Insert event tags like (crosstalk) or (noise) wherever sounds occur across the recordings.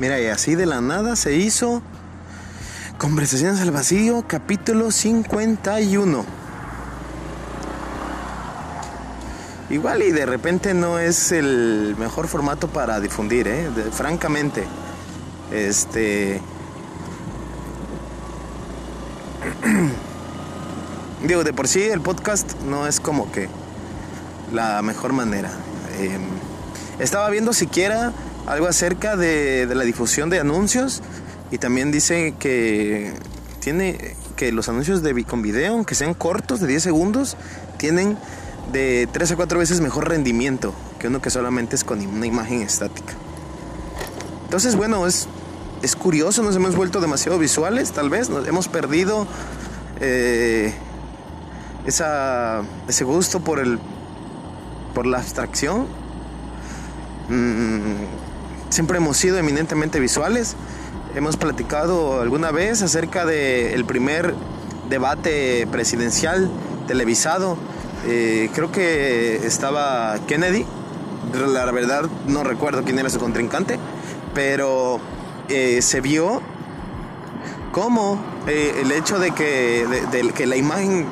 Mira, y así de la nada se hizo Conversaciones al Vacío, capítulo 51. Igual y de repente no es el mejor formato para difundir, ¿eh? francamente. Este... (clears throat) Digo, de por sí el podcast no es como que la mejor manera. Em, estaba viendo siquiera algo acerca de, la difusión de anuncios y también dice que tiene que los anuncios de, con video, aunque sean cortos de 10 segundos, tienen de 3 a 4 veces mejor rendimiento que uno que solamente es con una imagen estática. Entonces, bueno, es, es curioso, nos hemos vuelto demasiado visuales, tal vez, nos hemos perdido eh, esa, ese gusto por, el, por la abstracción. Mm, siempre hemos sido eminentemente visuales. Hemos platicado alguna vez acerca del primer debate presidencial televisado. Eh, creo que estaba Kennedy. La verdad no recuerdo quién era su contrincante, pero eh, se vio cómo eh, el hecho de que, que la imagen,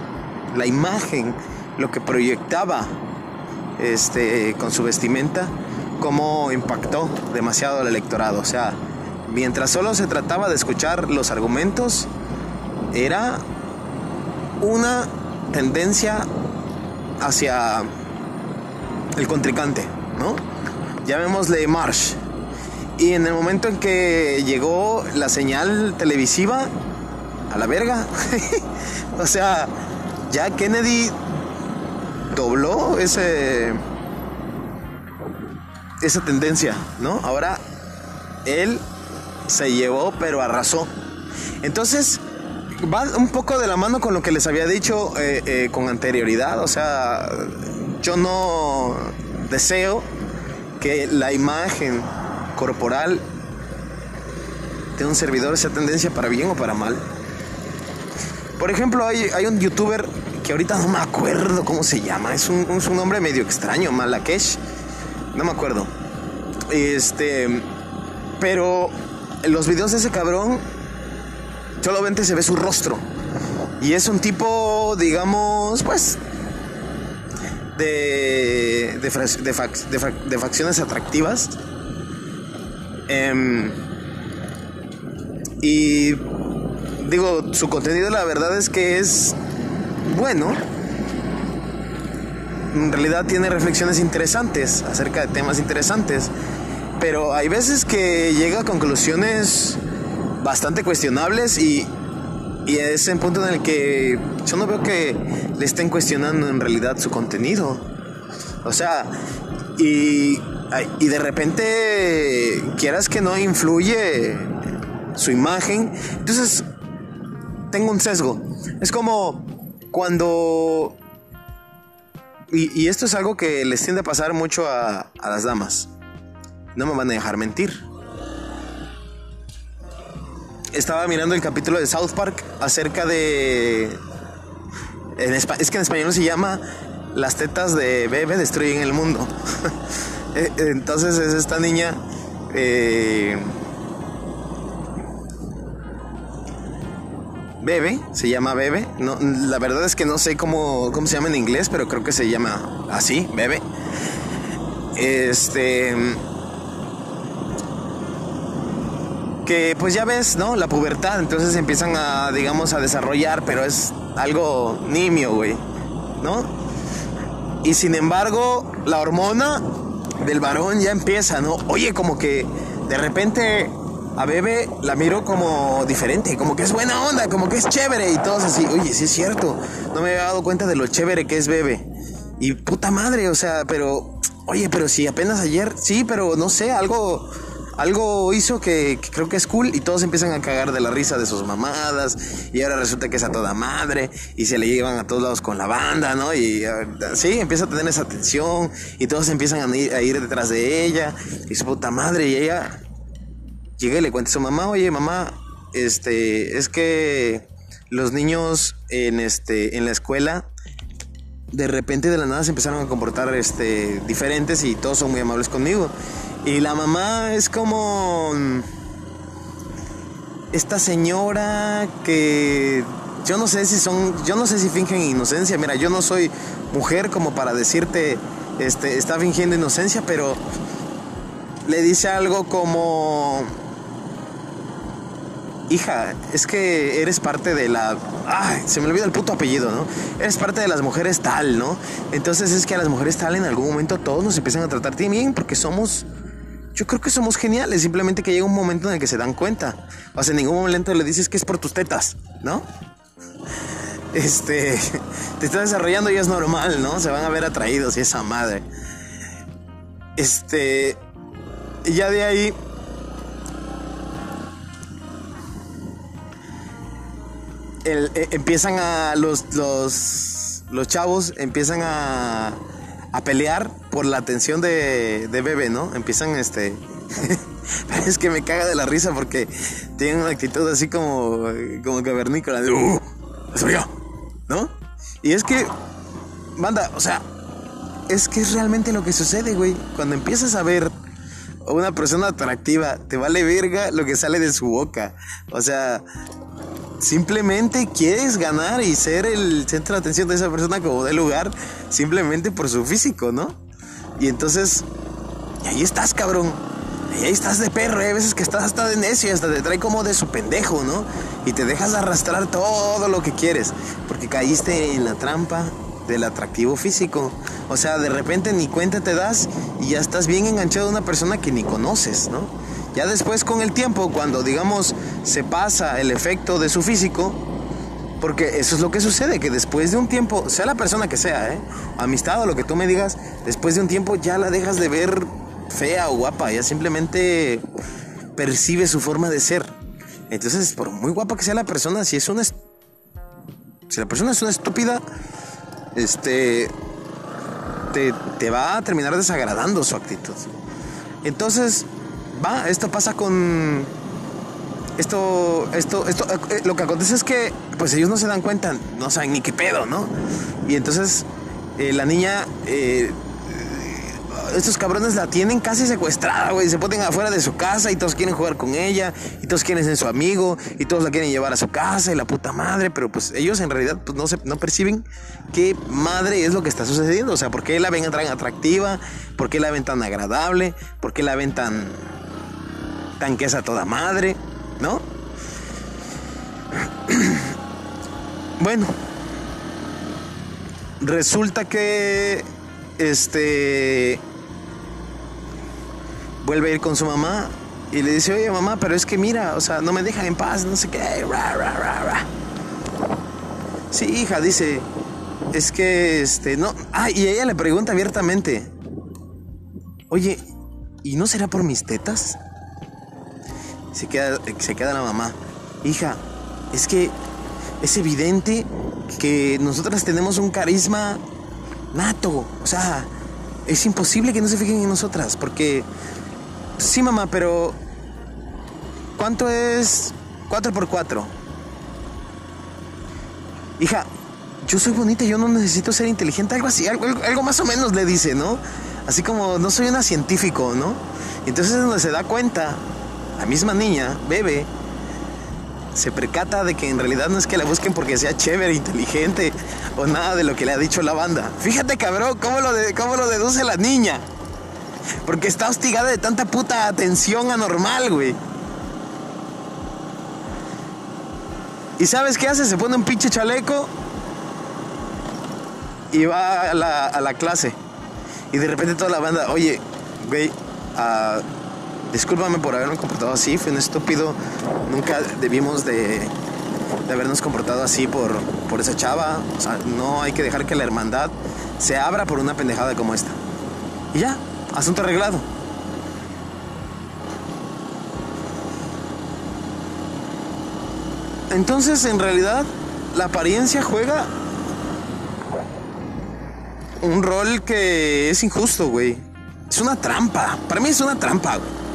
la imagen, lo que proyectaba este, con su vestimenta, cómo impactó demasiado al electorado. O sea, mientras solo se trataba de escuchar los argumentos, era una tendencia hacia el contrincante, ¿no? Llamémosle Marsh. Y en el momento en que llegó la señal televisiva, a la verga. (laughs) o sea, ya Kennedy dobló ese esa tendencia, ¿no? Ahora él se llevó, pero arrasó. Entonces, va un poco de la mano con lo que les había dicho eh, eh, con anterioridad. O sea, yo no deseo que la imagen corporal de un servidor sea tendencia para bien o para mal. Por ejemplo, hay, un youtuber que ahorita no me acuerdo cómo se llama. Es un, es un nombre medio extraño, Malakesh no me acuerdo. Este. Pero en los videos de ese cabrón, solamente se ve su rostro. Y es un tipo, digamos, pues. De. de, facciones atractivas. Em, y. Digo, su contenido, la verdad es que es. Bueno en realidad tiene reflexiones interesantes acerca de temas interesantes, pero hay veces que llega a conclusiones bastante cuestionables y, y es el punto en el que yo no veo que le estén cuestionando en realidad su contenido. O sea, y, y de repente quieras que no influye su imagen, entonces tengo un sesgo. Es como cuando y, esto es algo que les tiende a pasar mucho a, las damas. No me van a dejar mentir. Estaba mirando el capítulo de South Park acerca de... es que en español se llama Las tetas de bebé destruyen el mundo. (laughs) E, entonces es esta niña... Eh, Bebe, se llama Bebe. No, la verdad es que no sé cómo, cómo se llama en inglés, pero creo que se llama así, Bebe. Este. Que pues ya ves, ¿no? La pubertad, entonces empiezan a, digamos, a desarrollar, pero es algo nimio, güey, ¿no? Y sin embargo, la hormona del varón ya empieza, ¿no? Oye, como que de repente a Bebe la miro como diferente, como que es buena onda, como que es chévere y todos así, oye, sí es cierto, no me había dado cuenta de lo chévere que es Bebe. Y puta madre, o sea, pero, oye, pero si apenas ayer, sí, pero no sé, algo, algo hizo que, creo que es cool y todos empiezan a cagar de la risa de sus mamadas y ahora resulta que es a toda madre y se le llevan a todos lados con la banda, ¿no? Y sí, empieza a tener esa atención y todos empiezan a ir, a ir detrás de ella y su puta madre y ella llegué y le cuento a su mamá, oye mamá, este, es que los niños en, este, en la escuela de repente de la nada se empezaron a comportar este, diferentes y todos son muy amables conmigo. Y la mamá es como esta señora que yo no sé si son, yo no sé si fingen inocencia. Mira, yo no soy mujer como para decirte, este, está fingiendo inocencia, pero le dice algo como, hija, es que eres parte de la, ay, se me olvida el puto apellido, ¿no? Eres parte de las mujeres tal, ¿no? Entonces es que a las mujeres tal en algún momento todos nos empiezan a tratar bien porque somos yo creo que somos geniales, simplemente que llega un momento en el que se dan cuenta. O sea, en ningún momento le dices que es por tus tetas, ¿no? Este, (laughs) te está desarrollando y es normal, ¿no? Se van a ver atraídos y esa madre. Este, ya de ahí eh, empiezan a los, los, chavos empiezan a a pelear por la atención de, de Bebe, ¿no? Empiezan este... (laughs) es que me caga de la risa porque tienen una actitud así como, como cavernícola de... ¡Uh! ¡Soy! ¿No? Y es que, manda, o sea, es que es realmente lo que sucede, güey. Cuando empiezas a ver una persona atractiva, te vale verga lo que sale de su boca. O sea, simplemente quieres ganar y ser el centro de atención de esa persona como de lugar, simplemente por su físico, ¿no? Y entonces, ahí estás, cabrón. Ahí estás de perro, hay veces que estás hasta de necio, hasta te trae como de su pendejo, ¿no? Y te dejas arrastrar todo lo que quieres, porque caíste en la trampa del atractivo físico. O sea, de repente ni cuenta te das y ya estás bien enganchado a una persona que ni conoces, ¿no? Ya después con el tiempo, cuando digamos se pasa el efecto de su físico, porque eso es lo que sucede, que después de un tiempo, sea la persona que sea, ¿eh? amistad o lo que tú me digas, después de un tiempo ya la dejas de ver fea o guapa, ya simplemente percibe su forma de ser. Entonces, por muy guapa que sea la persona, si es una... Si la persona es una estúpida, este... Te, te va a terminar desagradando su actitud. Entonces, va, esto pasa con... Esto, esto, esto, eh, lo que acontece es que, pues ellos no se dan cuenta, no saben ni qué pedo, ¿no? Y entonces eh, la niña eh, estos cabrones la tienen casi secuestrada, güey. Se ponen afuera de su casa y todos quieren jugar con ella, y todos quieren ser su amigo, y todos la quieren llevar a su casa, y la puta madre, pero pues ellos en realidad pues, no, se, no perciben qué madre es lo que está sucediendo. O sea, por qué la ven tan atractiva, por qué la ven tan agradable, por qué la ven tan. Tan que es a toda madre, ¿no? (clears throat) bueno, resulta que este vuelve a ir con su mamá y le dice, oye mamá, pero es que mira, o sea, no me dejan en paz, no sé qué. sí, hija, dice, es que, este, no. Ah, y ella le pregunta abiertamente, oye, ¿y no será por mis tetas? Se queda, se queda la mamá, hija, es que es evidente que nosotras tenemos un carisma nato, o sea, es imposible que no se fijen en nosotras, porque Sí, mamá, pero ¿cuánto es 4 por 4? Hija, yo soy bonita, yo no necesito ser inteligente, algo así, algo, algo más o menos le dice, ¿no? Así como no soy una científico, ¿no? entonces es donde se da cuenta, la misma niña, bebe, se percata de que en realidad no es que la busquen porque sea chévere, inteligente o nada de lo que le ha dicho la banda. Fíjate, cabrón, cómo lo, cómo lo deduce la niña. Porque está hostigada de tanta puta atención anormal, güey. ¿Y sabes qué hace? Se pone un pinche chaleco y va a la, clase. Y de repente toda la banda, oye, güey, uh, discúlpame por haberme comportado así, fue un estúpido. Nunca debimos de, de habernos comportado así por, por esa chava. O sea, no hay que dejar que la hermandad se abra por una pendejada como esta. Y ya, Asunto arreglado. Entonces, en realidad, la apariencia juega un rol que es injusto, güey. Es una trampa. Para mí es una trampa, güey.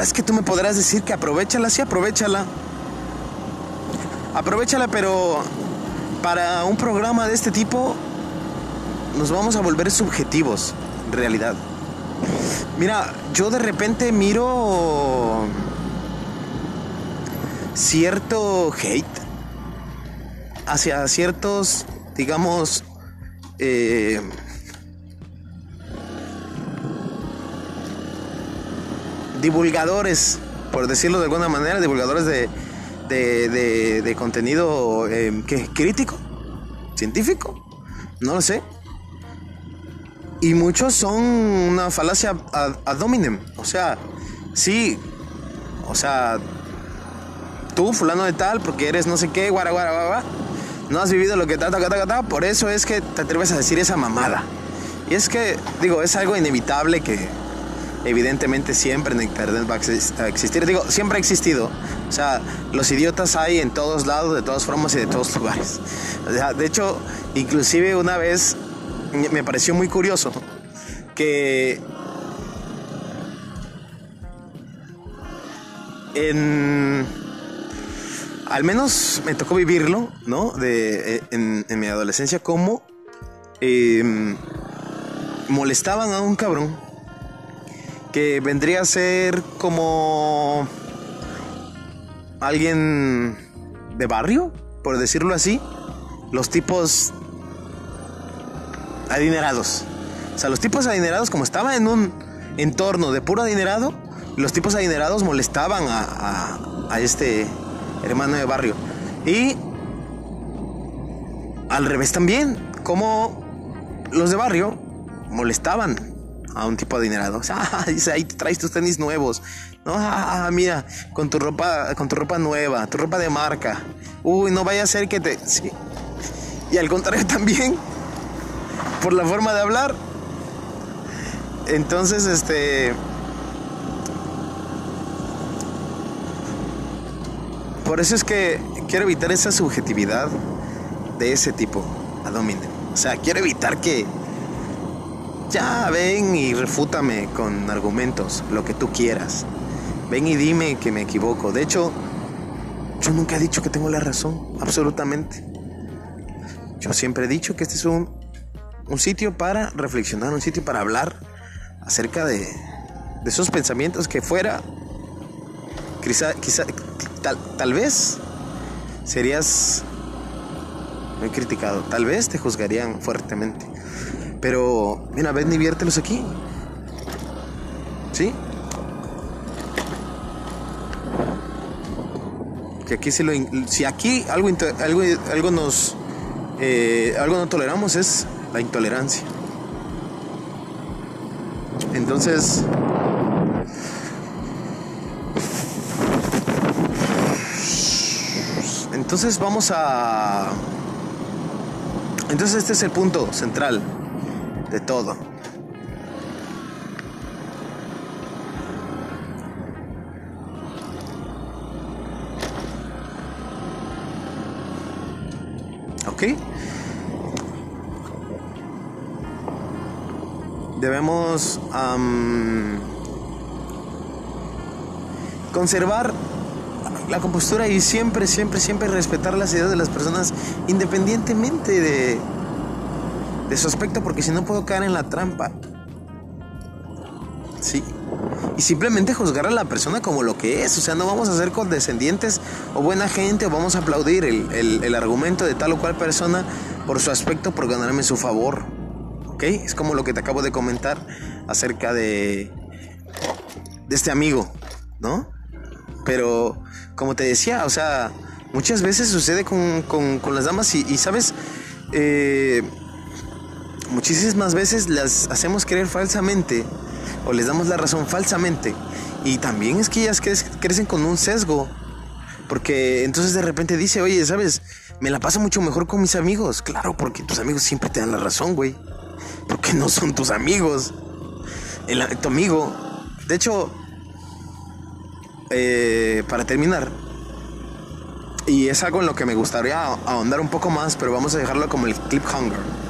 Es que tú me podrás decir que aprovechala, sí, aprovechala. Aprovechala, pero para un programa de este tipo nos vamos a volver subjetivos realidad. Mira, yo de repente miro cierto hate hacia ciertos, digamos, eh, divulgadores, por decirlo de alguna manera, divulgadores de, de, contenido eh, crítico, científico, no lo sé. Y muchos son una falacia ad, hominem. O sea, sí, o sea, tú, fulano de tal, porque eres no sé qué, guara, guara, guara, no has vivido lo que ta, ta, ta, ta, por eso es que te atreves a decir esa mamada. Y es que, digo, es algo inevitable que evidentemente siempre en Internet va a existir. Digo, siempre ha existido. O sea, los idiotas hay en todos lados, de todas formas y de todos (laughs) lugares. De hecho, inclusive una vez me pareció muy curioso que en al menos me tocó vivirlo, ¿no? De, en, mi adolescencia, como em, molestaban a un cabrón que vendría a ser como alguien de barrio, por decirlo así. Los tipos adinerados. O sea, los tipos adinerados, como estaba en un entorno de puro adinerado, los tipos adinerados molestaban a, a, este hermano de barrio. Y al revés también, como los de barrio molestaban a un tipo adinerado. Sea, (laughs) dice, ahí te traes tus tenis nuevos. No, ah, mira, con tu ropa, con tu ropa nueva, tu ropa de marca. Uy, no vaya a ser que te. Sí. Y al contrario (laughs) también, por la forma de hablar. Entonces, este... Por eso es que quiero evitar esa subjetividad de ese tipo a. O sea, quiero evitar que ya ven y refútame con argumentos, lo que tú quieras. Ven y dime que me equivoco. De hecho, yo nunca he dicho que tengo la razón, absolutamente. Yo siempre he dicho que este es un un sitio para reflexionar, un sitio para hablar acerca de, esos pensamientos que fuera, quizá, quizá tal, tal vez serías muy criticado, tal vez te juzgarían fuertemente, pero mira, ven y viértelos aquí, ¿sí? Que aquí si, lo, si aquí algo, algo, algo nos eh, algo no toleramos es la intolerancia. Entonces, entonces vamos a... Entonces este es el punto central de todo. ¿Ok? debemos conservar la compostura y siempre, siempre, siempre respetar las ideas de las personas independientemente de, de su aspecto, porque si no puedo caer en la trampa. Sí. Y simplemente juzgar a la persona como lo que es. O sea, no vamos a ser condescendientes o buena gente o vamos a aplaudir el, el argumento de tal o cual persona por su aspecto por ganarme su favor. Es como lo que te acabo de comentar acerca de, de este amigo, ¿no? Pero, como te decía, o sea, muchas veces sucede con, las damas y, ¿sabes? Eh, muchísimas veces las hacemos creer falsamente o les damos la razón falsamente. Y también es que ellas crecen con un sesgo. Porque entonces de repente dice, oye, ¿sabes? Me la paso mucho mejor con mis amigos. Claro, porque tus amigos siempre te dan la razón, güey porque no son tus amigos. El, tu amigo. De hecho, eh, para terminar, y es algo en lo que me gustaría ahondar un poco más, pero vamos a dejarlo como el clip hunger.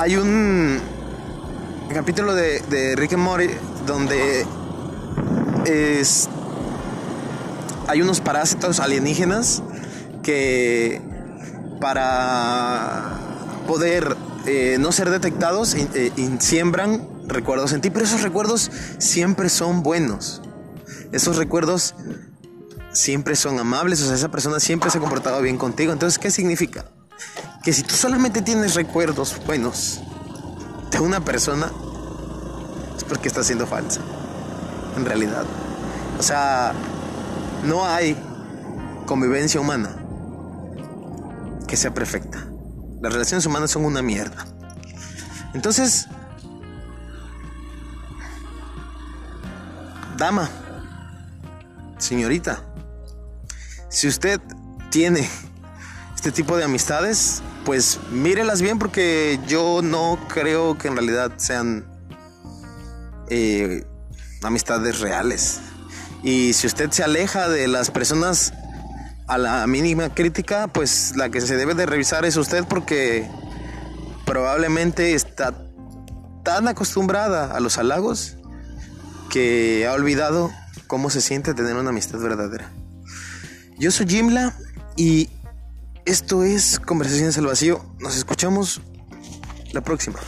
Hay un capítulo de, de Rick and Morty donde es, hay unos parásitos alienígenas que para poder eh, no ser detectados eh, y siembran recuerdos en ti, pero esos recuerdos siempre son buenos. Esos recuerdos siempre son amables, o sea, esa persona siempre se ha comportado bien contigo. Entonces, ¿qué significa? Que si tú solamente tienes recuerdos buenos de una persona, es porque está siendo falsa, en realidad. O sea, no hay convivencia humana que sea perfecta. Las relaciones humanas son una mierda. Entonces, dama, señorita, si usted tiene este tipo de amistades, pues mírelas bien porque yo no creo que en realidad sean eh, amistades reales. Y si usted se aleja de las personas a la mínima crítica, pues la que se debe de revisar es usted porque probablemente está tan acostumbrada a los halagos que ha olvidado cómo se siente tener una amistad verdadera. Yo soy Jimla y esto es Conversaciones al Vacío. Nos escuchamos la próxima.